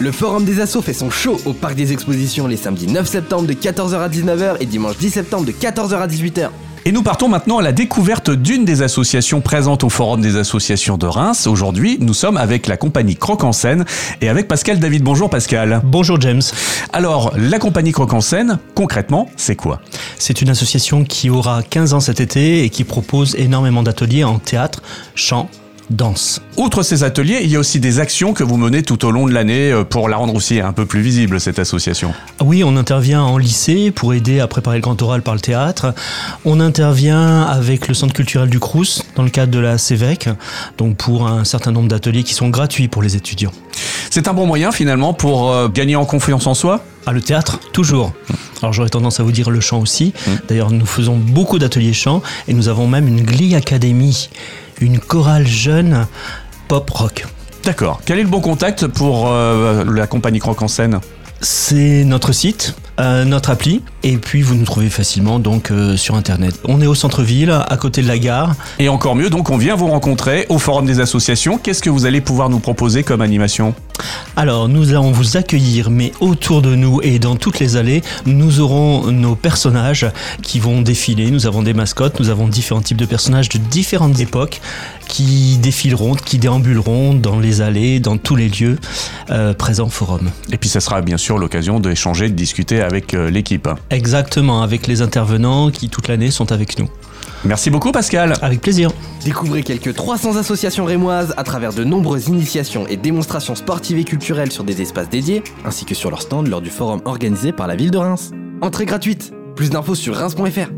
Le Forum des Assos fait son show au Parc des Expositions les samedis 9 septembre de 14h à 19h et dimanche 10 septembre de 14h à 18h. Et nous partons maintenant à la découverte d'une des associations présentes au Forum des associations de Reims. Aujourd'hui, nous sommes avec la compagnie Croque en scène et avec Pascal David. Bonjour Pascal. Bonjour James. Alors, la compagnie Croque en scène, concrètement, c'est quoi? C'est une association qui aura 15 ans cet été et qui propose énormément d'ateliers en théâtre, chant, danse. Outre ces ateliers, il y a aussi des actions que vous menez tout au long de l'année euh, pour la rendre aussi un peu plus visible, cette association. Oui, on intervient en lycée pour aider à préparer le grand oral par le théâtre. On intervient avec le centre culturel du Crous dans le cadre de la CEVEC, donc pour un certain nombre d'ateliers qui sont gratuits pour les étudiants. C'est un bon moyen finalement pour euh, gagner en confiance en soi? Ah, le théâtre, toujours. Alors j'aurais tendance à vous dire le chant aussi. D'ailleurs, nous faisons beaucoup d'ateliers chant et nous avons même une Glee Academy, une chorale jeune pop rock. D'accord. Quel est le bon contact pour euh, la compagnie Croque en scène? C'est notre site, euh, notre appli, et puis vous nous trouvez facilement donc euh, sur internet. On est au centre-ville, à côté de la gare. Et encore mieux, donc on vient vous rencontrer au Forum des associations. Qu'est-ce que vous allez pouvoir nous proposer comme animation? Alors nous allons vous accueillir, mais autour de nous et dans toutes les allées, nous aurons nos personnages qui vont défiler. Nous avons des mascottes, nous avons différents types de personnages de différentes époques qui défileront, qui déambuleront dans les allées, dans tous les lieux euh, présents au forum. Et puis ça sera bien sûr l'occasion d'échanger, de discuter avec euh, l'équipe. Exactement, avec les intervenants qui toute l'année sont avec nous. Merci beaucoup Pascal. Avec plaisir. Découvrez quelques 300 associations rémoises à travers de nombreuses initiations et démonstrations sportives et culturelles sur des espaces dédiés, ainsi que sur leur stand lors du forum organisé par la ville de Reims. Entrée gratuite. Plus d'infos sur reims.fr.